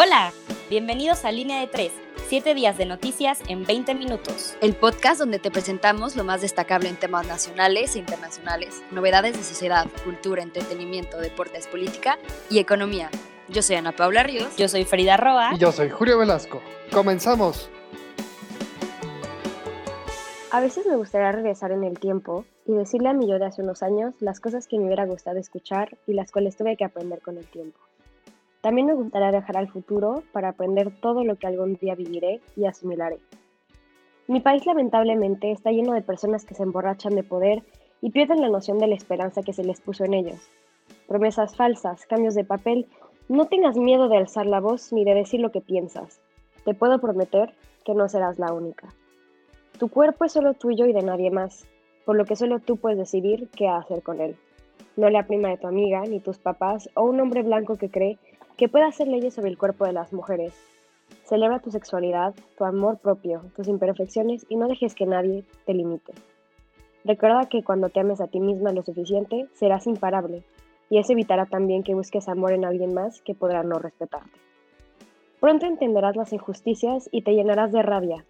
Hola, bienvenidos a Línea de 3, 7 días de noticias en 20 minutos. El podcast donde te presentamos lo más destacable en temas nacionales e internacionales, novedades de sociedad, cultura, entretenimiento, deportes, política y economía. Yo soy Ana Paula Ríos. Yo soy Frida Roa. Y yo soy Julio Velasco. ¡Comenzamos! A veces me gustaría regresar en el tiempo y decirle a mi yo de hace unos años las cosas que me hubiera gustado escuchar y las cuales tuve que aprender con el tiempo. También me gustaría viajar al futuro para aprender todo lo que algún día viviré y asimilaré. Mi país lamentablemente está lleno de personas que se emborrachan de poder y pierden la noción de la esperanza que se les puso en ellos. Promesas falsas, cambios de papel, no tengas miedo de alzar la voz ni de decir lo que piensas. Te puedo prometer que no serás la única. Tu cuerpo es solo tuyo y de nadie más, por lo que solo tú puedes decidir qué hacer con él. No la prima de tu amiga, ni tus papás o un hombre blanco que cree que pueda hacer leyes sobre el cuerpo de las mujeres. Celebra tu sexualidad, tu amor propio, tus imperfecciones y no dejes que nadie te limite. Recuerda que cuando te ames a ti misma lo suficiente, serás imparable, y eso evitará también que busques amor en alguien más que podrá no respetarte. Pronto entenderás las injusticias y te llenarás de rabia.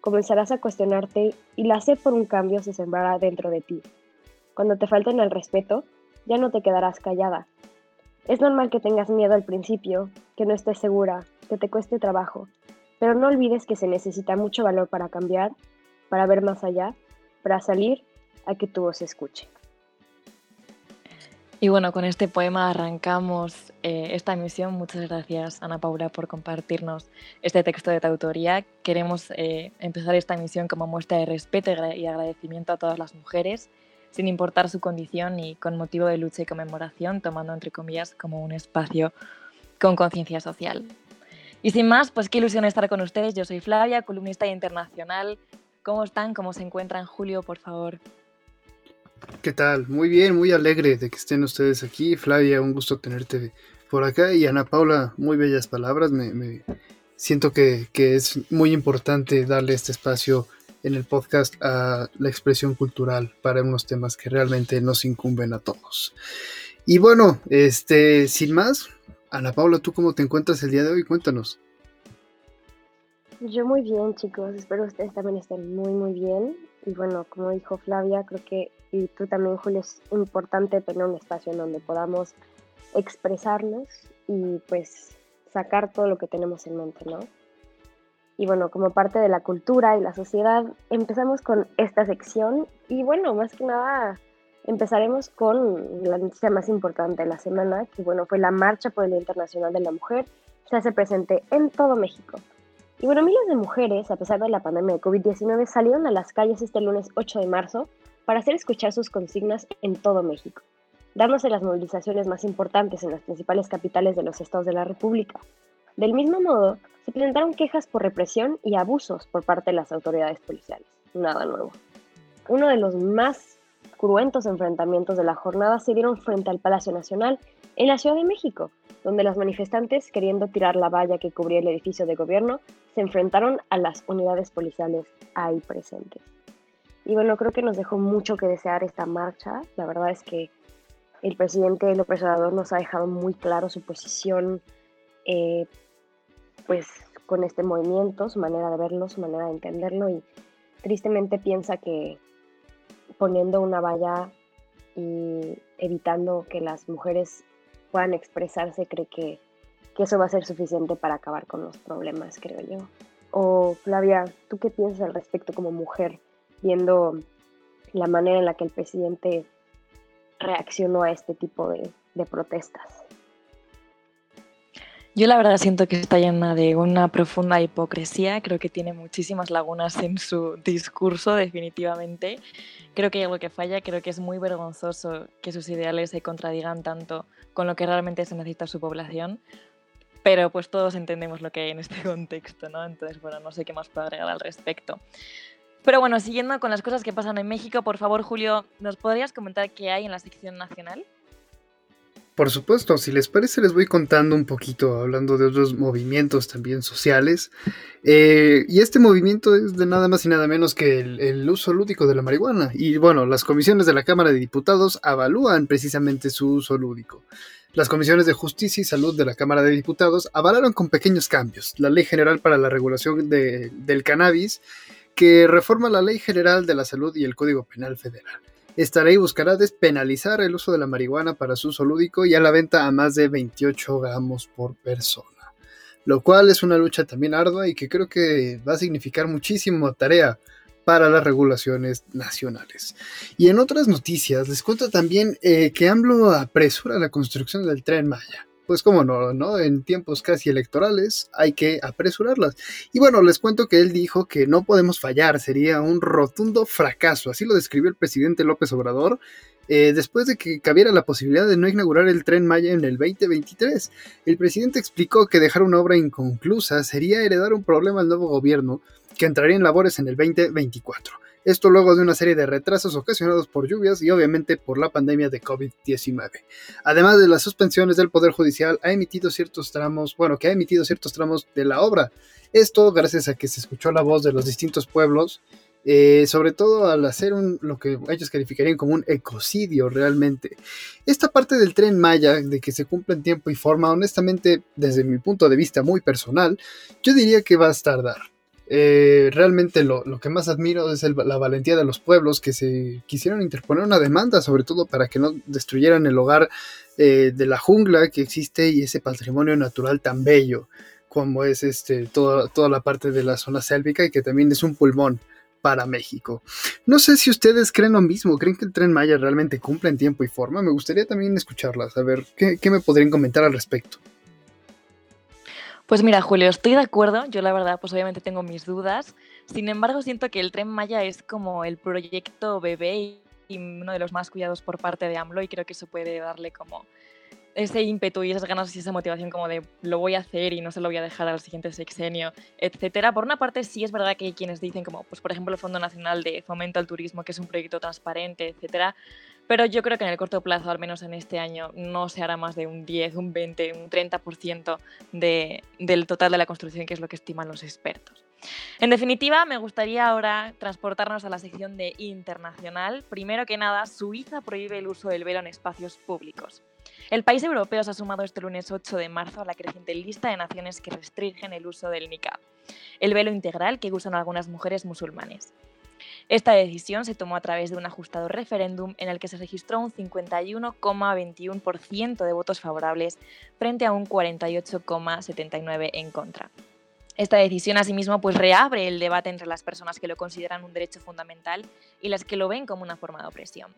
Comenzarás a cuestionarte y la sed por un cambio se sembrará dentro de ti. Cuando te falten el respeto, ya no te quedarás callada, es normal que tengas miedo al principio, que no estés segura, que te cueste trabajo, pero no olvides que se necesita mucho valor para cambiar, para ver más allá, para salir a que tu voz escuche. Y bueno, con este poema arrancamos eh, esta emisión. Muchas gracias, Ana Paula, por compartirnos este texto de tu autoría. Queremos eh, empezar esta emisión como muestra de respeto y agradecimiento a todas las mujeres sin importar su condición y con motivo de lucha y conmemoración, tomando entre comillas como un espacio con conciencia social. Y sin más, pues qué ilusión estar con ustedes. Yo soy Flavia, columnista internacional. ¿Cómo están? ¿Cómo se encuentran? Julio, por favor. ¿Qué tal? Muy bien, muy alegre de que estén ustedes aquí. Flavia, un gusto tenerte por acá. Y Ana Paula, muy bellas palabras. Me, siento que, que, es muy importante darle este espacio en el podcast a la expresión cultural para unos temas que realmente nos incumben a todos. Y bueno, este, sin más, Ana Paula, ¿tú cómo te encuentras el día de hoy? Cuéntanos. Yo muy bien, chicos. Espero ustedes también estén muy, muy bien. Y bueno, como dijo Flavia, creo que, y tú también, Julio, es importante tener un espacio en donde podamos expresarnos y pues sacar todo lo que tenemos en mente, ¿no? Y bueno, como parte de la cultura y la sociedad, empezamos con esta sección y bueno, más que nada empezaremos con la noticia más importante de la semana, que bueno, fue la Marcha por el Día Internacional de la Mujer, se hace presente en todo México. Y bueno, miles de mujeres, a pesar de la pandemia de COVID-19, salieron a las calles este lunes 8 de marzo para hacer escuchar sus consignas en todo México, dándose las movilizaciones más importantes en las principales capitales de los estados de la República. Del mismo modo, se presentaron quejas por represión y abusos por parte de las autoridades policiales. Nada nuevo. Uno de los más cruentos enfrentamientos de la jornada se dieron frente al Palacio Nacional en la Ciudad de México, donde los manifestantes, queriendo tirar la valla que cubría el edificio de gobierno, se enfrentaron a las unidades policiales ahí presentes. Y bueno, creo que nos dejó mucho que desear esta marcha. La verdad es que el presidente López Obrador nos ha dejado muy claro su posición eh, pues con este movimiento, su manera de verlo, su manera de entenderlo y tristemente piensa que poniendo una valla y evitando que las mujeres puedan expresarse, cree que, eso va a ser suficiente para acabar con los problemas, creo yo. O Flavia, ¿tú qué piensas al respecto como mujer, viendo la manera en la que el presidente reaccionó a este tipo de protestas? Yo la verdad siento que está llena de una profunda hipocresía, creo que tiene muchísimas lagunas en su discurso definitivamente. Creo que hay algo que falla, creo que es muy vergonzoso que sus ideales se contradigan tanto con lo que realmente se necesita su población, pero pues todos entendemos lo que hay en este contexto, ¿no? Entonces, bueno, no sé qué más puedo agregar al respecto. Pero bueno, siguiendo con las cosas que pasan en México, por favor, Julio, ¿nos podrías comentar qué hay en la sección nacional? Por supuesto, si les parece les voy contando un poquito, hablando de otros movimientos también sociales. Eh, y este movimiento es de nada más y nada menos que el, uso lúdico de la marihuana. Y bueno, las comisiones de la Cámara de Diputados avalúan precisamente su uso lúdico. Las comisiones de Justicia y Salud de la Cámara de Diputados avalaron con pequeños cambios la Ley General para la Regulación del Cannabis, que reforma la Ley General de la Salud y el Código Penal Federal. Esta ley buscará despenalizar el uso de la marihuana para su uso lúdico y a la venta a más de 28 gramos por persona. Lo cual es una lucha también ardua y que creo que va a significar muchísimo tarea para las regulaciones nacionales. Y en otras noticias les cuento también eh, que AMLO apresura la construcción del tren Maya pues como no, ¿no? En tiempos casi electorales hay que apresurarlas. Y bueno, les cuento que él dijo que no podemos fallar, sería un rotundo fracaso, así lo describió el presidente López Obrador. Eh, después de que cabiera la posibilidad de no inaugurar el tren Maya en el 2023, el presidente explicó que dejar una obra inconclusa sería heredar un problema al nuevo gobierno que entraría en labores en el 2024. Esto luego de una serie de retrasos ocasionados por lluvias y obviamente por la pandemia de COVID-19. Además de las suspensiones del Poder Judicial, ha emitido ciertos tramos, bueno, que ha emitido ciertos tramos de la obra. Esto gracias a que se escuchó la voz de los distintos pueblos, eh, sobre todo al hacer un, lo que ellos calificarían como un ecocidio realmente. Esta parte del tren Maya, de que se cumple en tiempo y forma, honestamente, desde mi punto de vista muy personal, yo diría que va a tardar. Eh, realmente lo, que más admiro es la valentía de los pueblos que se quisieron interponer una demanda, sobre todo para que no destruyeran el hogar eh, de la jungla que existe y ese patrimonio natural tan bello como es este, toda, la parte de la zona sélvica y que también es un pulmón para México. No sé si ustedes creen lo mismo, creen que el tren Maya realmente cumple en tiempo y forma. Me gustaría también escucharlas, a ver qué me podrían comentar al respecto. Pues mira, Julio, estoy de acuerdo. Yo la verdad, pues obviamente tengo mis dudas. Sin embargo, siento que el tren Maya es como el proyecto bebé y uno de los más cuidados por parte de AMLO y creo que eso puede darle como ese ímpetu y esas ganas y esa motivación como de lo voy a hacer y no se lo voy a dejar al siguiente sexenio, etcétera. Por una parte sí es verdad que hay quienes dicen como, pues por ejemplo el Fondo Nacional de Fomento al Turismo, que es un proyecto transparente, etcétera, pero yo creo que en el corto plazo, al menos en este año, no se hará más de un 10, un 20, un 30% de, del total de la construcción, que es lo que estiman los expertos. En definitiva, me gustaría ahora transportarnos a la sección de internacional. Primero que nada, Suiza prohíbe el uso del velo en espacios públicos. El país europeo se ha sumado este lunes 8 de marzo a la creciente lista de naciones que restringen el uso del niqab, el velo integral que usan algunas mujeres musulmanes. Esta decisión se tomó a través de un ajustado referéndum en el que se registró un 51,21% de votos favorables frente a un 48,79% en contra. Esta decisión, asimismo, pues reabre el debate entre las personas que lo consideran un derecho fundamental y las que lo ven como una forma de opresión.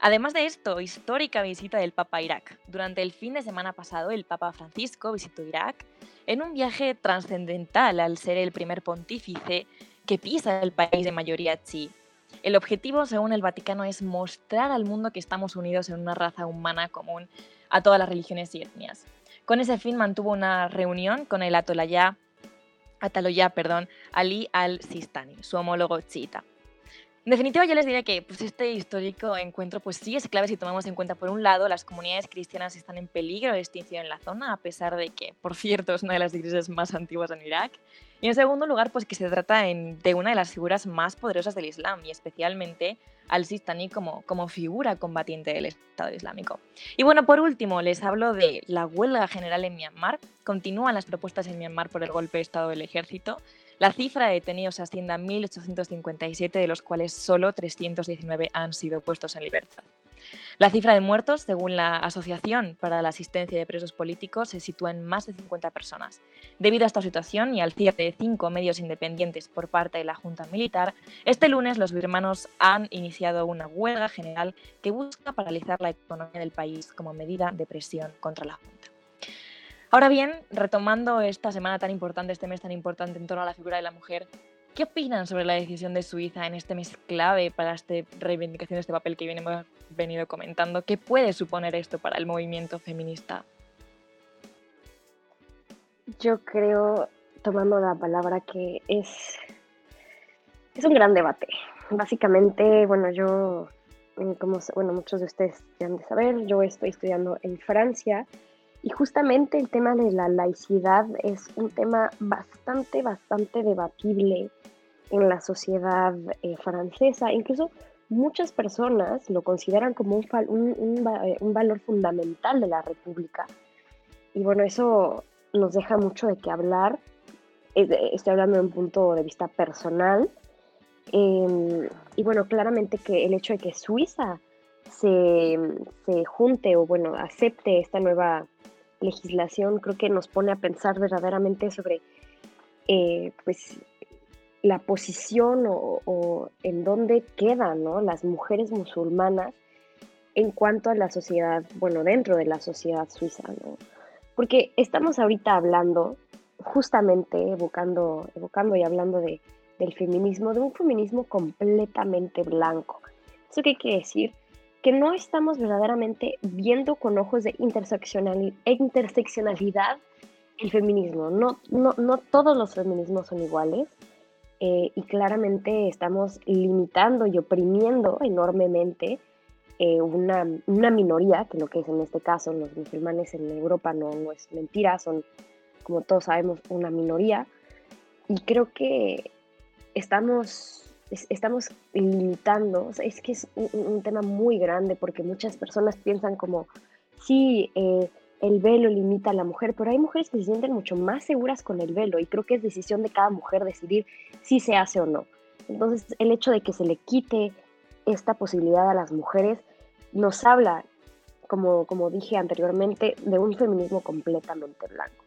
Además de esto, histórica visita del Papa a Irak. Durante el fin de semana pasado, el Papa Francisco visitó Irak en un viaje trascendental al ser el primer pontífice que pisa el país de mayoría chi. El objetivo, según el Vaticano, es mostrar al mundo que estamos unidos en una raza humana común a todas las religiones y etnias. Con ese fin mantuvo una reunión con el Ataloya perdón, Ali al-Sistani, su homólogo chiita. En definitiva, yo les diría que pues, este histórico encuentro pues, sí es clave si tomamos en cuenta, por un lado, las comunidades cristianas están en peligro de extinción en la zona, a pesar de que, por cierto, es una de las iglesias más antiguas en Irak. Y en segundo lugar, pues que se trata de una de las figuras más poderosas del Islam, y especialmente al-Sistani como, como figura combatiente del Estado Islámico. Y bueno, por último, les hablo de la huelga general en Myanmar. Continúan las propuestas en Myanmar por el golpe de Estado del ejército. La cifra de detenidos asciende a 1.857, de los cuales solo 319 han sido puestos en libertad. La cifra de muertos, según la Asociación para la Asistencia de Presos Políticos, se sitúa en más de 50 personas. Debido a esta situación y al cierre de cinco medios independientes por parte de la Junta Militar, este lunes los birmanos han iniciado una huelga general que busca paralizar la economía del país como medida de presión contra la Junta. Ahora bien, retomando esta semana tan importante, este mes tan importante en torno a la figura de la mujer, ¿qué opinan sobre la decisión de Suiza en este mes clave para esta reivindicación de este papel que hemos venido comentando? ¿Qué puede suponer esto para el movimiento feminista? Yo creo, tomando la palabra, que es, es un gran debate. Básicamente, bueno, yo, como bueno, muchos de ustedes ya han de saber, yo estoy estudiando en Francia y justamente el tema de la laicidad es un tema bastante, bastante debatible en la sociedad eh, francesa. Incluso muchas personas lo consideran como un, un, eh, un, valor fundamental de la República. Y bueno, eso nos deja mucho de qué hablar. Estoy hablando de un punto de vista personal. Em, y bueno, claramente que el hecho de que Suiza se, se junte o bueno, acepte esta nueva legislación, creo que nos pone a pensar verdaderamente sobre eh, pues la posición o, en dónde quedan las mujeres musulmanas en cuanto a la sociedad, bueno, dentro de la sociedad suiza, ¿no? Porque estamos ahorita hablando, justamente evocando, evocando y hablando de, del feminismo, de un feminismo completamente blanco. ¿Eso qué quiere decir? Que no estamos verdaderamente viendo con ojos de interseccionalidad el feminismo. No, no, no todos los feminismos son iguales eh, y claramente estamos limitando y oprimiendo enormemente eh, una, una, minoría, que lo que es en este caso los musulmanes en Europa no, no es mentira, son, como todos sabemos, una minoría. Y creo que estamos, estamos limitando, es que es un, un, tema muy grande porque muchas personas piensan como, sí, eh, el velo limita a la mujer, pero hay mujeres que se sienten mucho más seguras con el velo y creo que es decisión de cada mujer decidir si se hace o no. Entonces, el hecho de que se le quite esta posibilidad a las mujeres nos habla, como, como dije anteriormente, de un feminismo completamente blanco.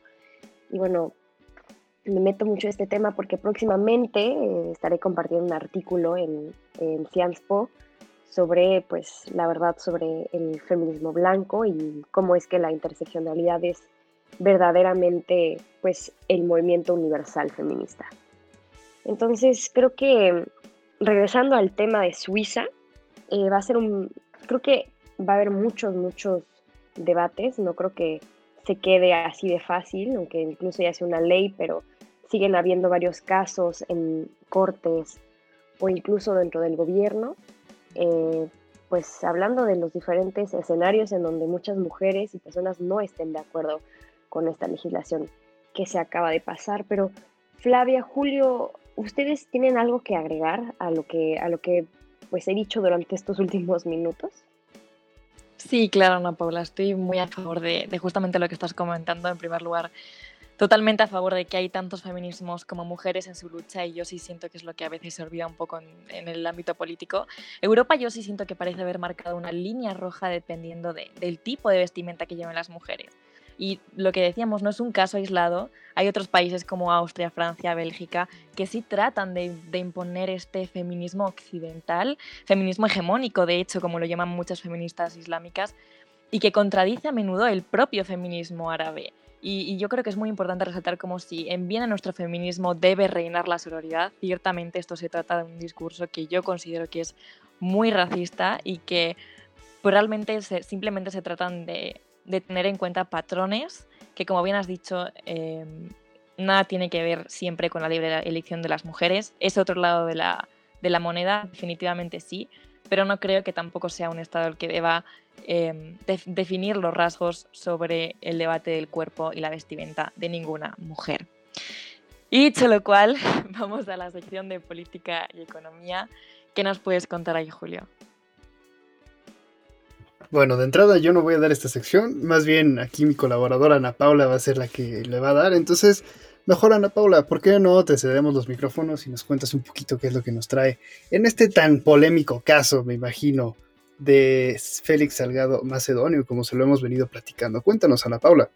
Y bueno, me meto mucho en este tema porque próximamente eh, estaré compartiendo un artículo en, en Sciences Po sobre, pues, la verdad sobre el feminismo blanco y cómo es que la interseccionalidad es verdaderamente, pues, el movimiento universal feminista. Entonces, creo que regresando al tema de Suiza, eh, va a ser un, creo que va a haber muchos, muchos debates, no creo que se quede así de fácil, aunque incluso ya sea una ley, pero siguen habiendo varios casos en cortes o incluso dentro del gobierno eh, pues hablando de los diferentes escenarios en donde muchas mujeres y personas no estén de acuerdo con esta legislación que se acaba de pasar. Pero Flavia, Julio, ¿ustedes tienen algo que agregar a lo que, a lo que pues he dicho durante estos últimos minutos? Sí, claro, Ana Paula, estoy muy a favor de, de justamente lo que estás comentando. En primer lugar, totalmente a favor de que hay tantos feminismos como mujeres en su lucha y yo sí siento que es lo que a veces se olvida un poco en, el ámbito político. Europa yo sí siento que parece haber marcado una línea roja dependiendo del tipo de vestimenta que llevan las mujeres. Y lo que decíamos no es un caso aislado. Hay otros países como Austria, Francia, Bélgica, que sí tratan de, de, imponer este feminismo occidental, feminismo hegemónico, de hecho, como lo llaman muchas feministas islámicas, y que contradice a menudo el propio feminismo árabe. Y, yo creo que es muy importante resaltar como si en bien a nuestro feminismo debe reinar la sororidad, ciertamente esto se trata de un discurso que yo considero que es muy racista y que realmente simplemente se tratan de, tener en cuenta patrones que, como bien has dicho, em, nada tiene que ver siempre con la libre elección de las mujeres. Es otro lado de la, de la moneda, definitivamente sí, pero no creo que tampoco sea un Estado el que deba em, definir los rasgos sobre el debate del cuerpo y la vestimenta de ninguna mujer. Y dicho lo cual, vamos a la sección de política y economía. ¿Qué nos puedes contar ahí, Julio? Bueno, de entrada yo no voy a dar esta sección, más bien aquí mi colaboradora Ana Paula va a ser la que le va a dar, entonces Mejor Ana Paula, ¿por qué no te cedemos los micrófonos y nos cuentas un poquito qué es lo que nos trae en este tan polémico caso, me imagino, de Félix Salgado Macedonio, como se lo hemos venido platicando? Cuéntanos, Ana Paula.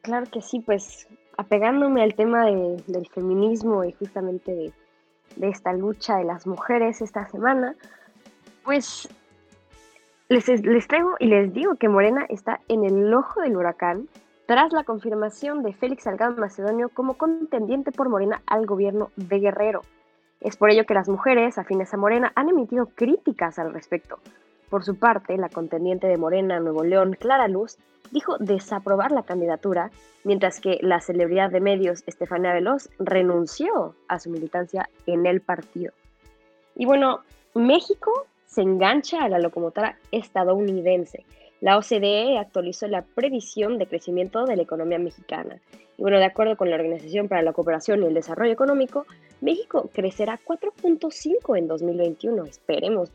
Claro que sí, pues apegándome al tema del feminismo y justamente de, esta lucha de las mujeres esta semana, pues les, les traigo y les digo que Morena está en el ojo del huracán tras la confirmación de Félix Salgado Macedonio como contendiente por Morena al gobierno de Guerrero. Es por ello que las mujeres afines a Morena han emitido críticas al respecto. Por su parte, la contendiente de Morena Nuevo León, Clara Luz, dijo desaprobar la candidatura, mientras que la celebridad de medios Estefania Veloz renunció a su militancia en el partido. Y bueno, México se engancha a la locomotora estadounidense la OCDE actualizó la previsión de crecimiento de la economía mexicana. Y bueno, de acuerdo con la Organización para la Cooperación y el Desarrollo Económico, México crecerá 4.5 en 2021, esperemos.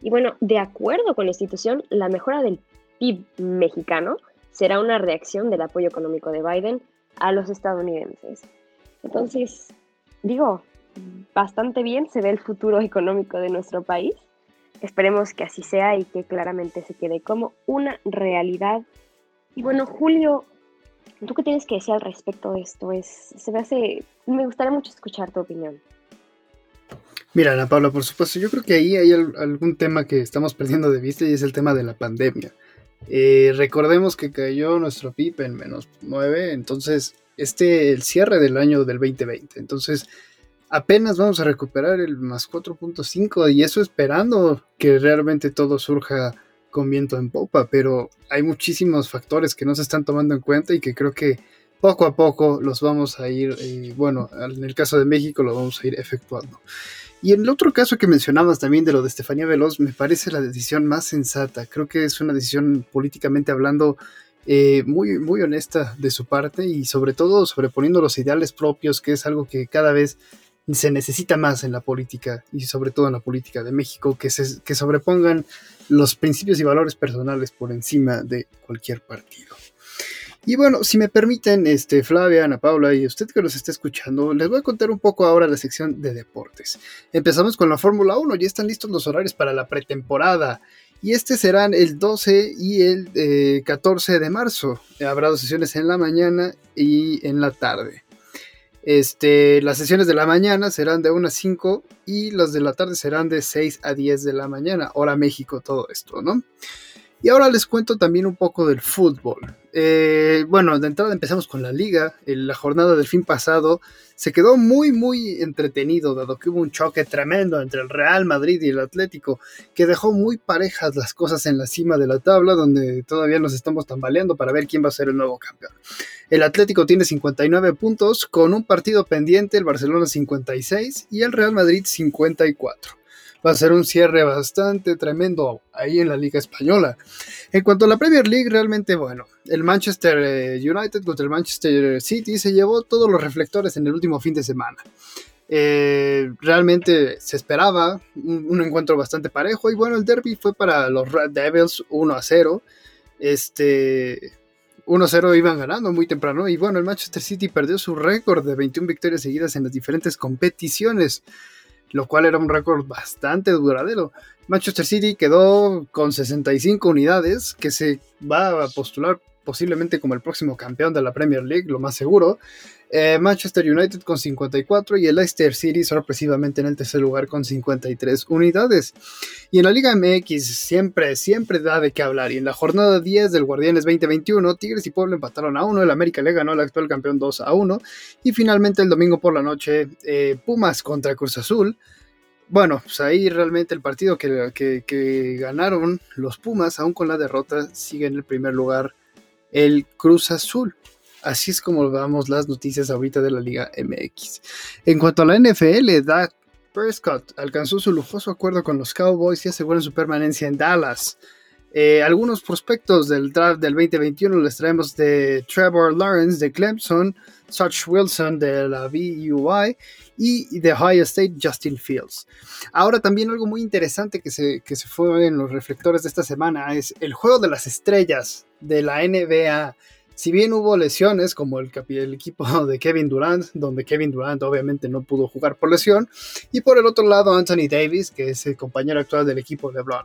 Y bueno, de acuerdo con la institución, la mejora del PIB mexicano será una reacción del apoyo económico de Biden a los estadounidenses. Entonces, digo, bastante bien se ve el futuro económico de nuestro país. Esperemos que así sea y que claramente se quede como una realidad. Y bueno, Julio, ¿tú qué tienes que decir al respecto de esto? Es, se me hace, me gustaría mucho escuchar tu opinión. Mira, Ana Paula, por supuesto, yo creo que ahí hay algún tema que estamos perdiendo de vista y es el tema de la pandemia. Eh, recordemos que cayó nuestro PIB en menos 9, entonces este el cierre del año del 2020. Entonces apenas vamos a recuperar el más 4.5 y eso esperando que realmente todo surja con viento en popa, pero hay muchísimos factores que no se están tomando en cuenta y que creo que poco a poco los vamos a ir, eh, bueno, en el caso de México lo vamos a ir efectuando. Y en el otro caso que mencionabas también de lo de Estefanía Veloz, me parece la decisión más sensata. Creo que es una decisión políticamente hablando eh, muy, muy honesta de su parte y sobre todo sobreponiendo los ideales propios, que es algo que cada vez se necesita más en la política y sobre todo en la política de México, que, se, que sobrepongan los principios y valores personales por encima de cualquier partido. Y bueno, si me permiten, este, Flavia, Ana Paula y usted que nos está escuchando, les voy a contar un poco ahora la sección de deportes. Empezamos con la Fórmula 1, ya están listos los horarios para la pretemporada. Y este serán el 12 y el 14 eh, de marzo. Habrá dos sesiones en la mañana y en la tarde. Este, las sesiones de la mañana serán de 1 a 5 y las de la tarde serán de 6 a 10 de la mañana, hora México, todo esto, ¿no? Y ahora les cuento también un poco del fútbol. Eh, bueno, de entrada empezamos con la liga. En la jornada del fin pasado se quedó muy, muy entretenido, dado que hubo un choque tremendo entre el Real Madrid y el Atlético, que dejó muy parejas las cosas en la cima de la tabla, donde todavía nos estamos tambaleando para ver quién va a ser el nuevo campeón. El Atlético tiene 59 puntos, con un partido pendiente, el Barcelona 56 y el Real Madrid 54 va a ser un cierre bastante tremendo ahí en la Liga Española. En cuanto a la Premier League, realmente bueno, el Manchester eh, United contra el Manchester City se llevó todos los reflectores en el último fin de semana. Eh, realmente se esperaba un, encuentro bastante parejo y bueno, el derby fue para los Red Devils 1 a 0. Este 1-0 iban ganando muy temprano y bueno, el Manchester City perdió su récord de 21 victorias seguidas en las diferentes competiciones lo cual era un récord bastante duradero. Manchester City quedó con 65 unidades, que se va a postular posiblemente como el próximo campeón de la Premier League, lo más seguro. Eh, Manchester United con 54 y el Leicester City sorpresivamente en el tercer lugar con 53 unidades. Y en la Liga MX siempre, siempre da de qué hablar. Y en la jornada 10 del Guardianes 2021, Tigres y Puebla empataron a 1, el América le ganó al actual campeón 2 a 1. Y finalmente el domingo por la noche, eh, Pumas contra Cruz Azul. Bueno, pues ahí realmente el partido que, que ganaron los Pumas, aún con la derrota, sigue en el primer lugar el Cruz Azul. Así es como vamos las noticias ahorita de la Liga MX. En cuanto a la NFL, Dak Prescott alcanzó su lujoso acuerdo con los Cowboys y asegura su permanencia en Dallas. Eh, algunos prospectos del draft del 2021 les traemos de Trevor Lawrence de Clemson, Such Wilson de la VUI y de Ohio State Justin Fields. Ahora también algo muy interesante que se, que se fue en los reflectores de esta semana es el juego de las estrellas de la NBA si bien hubo lesiones como el, equipo de Kevin Durant, donde Kevin Durant obviamente no pudo jugar por lesión, y por el otro lado Anthony Davis, que es el compañero actual del equipo de LeBron.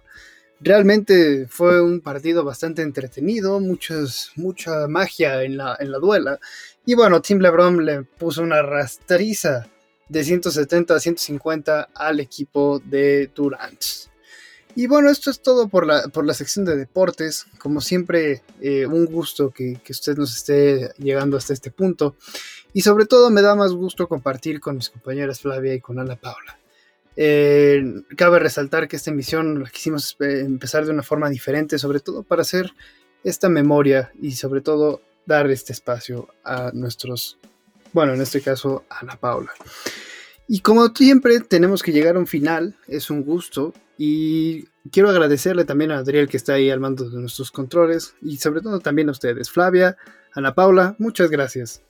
Realmente fue un partido bastante entretenido, muchas, mucha magia en la, en la duela. Y bueno, Tim LeBron le puso una rastriza de 170 a 150 al equipo de Durant. Y bueno, esto es todo por la, por la sección de deportes. Como siempre, eh, un gusto que, usted nos esté llegando hasta este punto. Y sobre todo me da más gusto compartir con mis compañeras Flavia y con Ana Paula. Eh, cabe resaltar que esta emisión la quisimos eh, empezar de una forma diferente, sobre todo para hacer esta memoria y sobre todo dar este espacio a nuestros, bueno, en este caso, a Ana Paula. Y como siempre tenemos que llegar a un final, es un gusto y quiero agradecerle también a Adriel que está ahí al mando de nuestros controles y sobre todo también a ustedes, Flavia, Ana Paula, muchas gracias.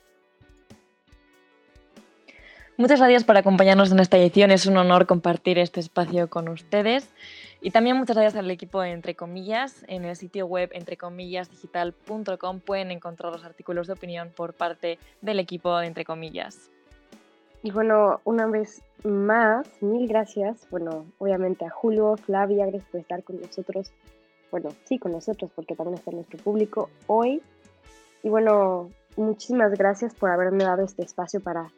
Muchas gracias por acompañarnos en esta edición. Es un honor compartir este espacio con ustedes. Y también muchas gracias al equipo de Entre Comillas. En el sitio web entrecomillasdigital.com pueden encontrar los artículos de opinión por parte del equipo de Entre Comillas. Y bueno, una vez más, mil gracias. Bueno, obviamente a Julio, Flavia, gracias por estar con nosotros. Bueno, sí, con nosotros, porque también está nuestro público hoy. Y bueno, muchísimas gracias por haberme dado este espacio para,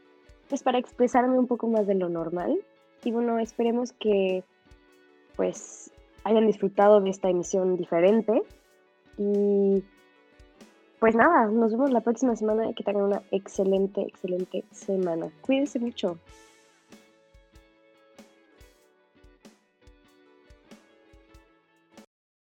pues, para expresarme un poco más de lo normal. Y bueno, esperemos que pues hayan disfrutado de esta emisión diferente. Y pues nada, nos vemos la próxima semana y que tengan una excelente, excelente semana. Cuídense mucho.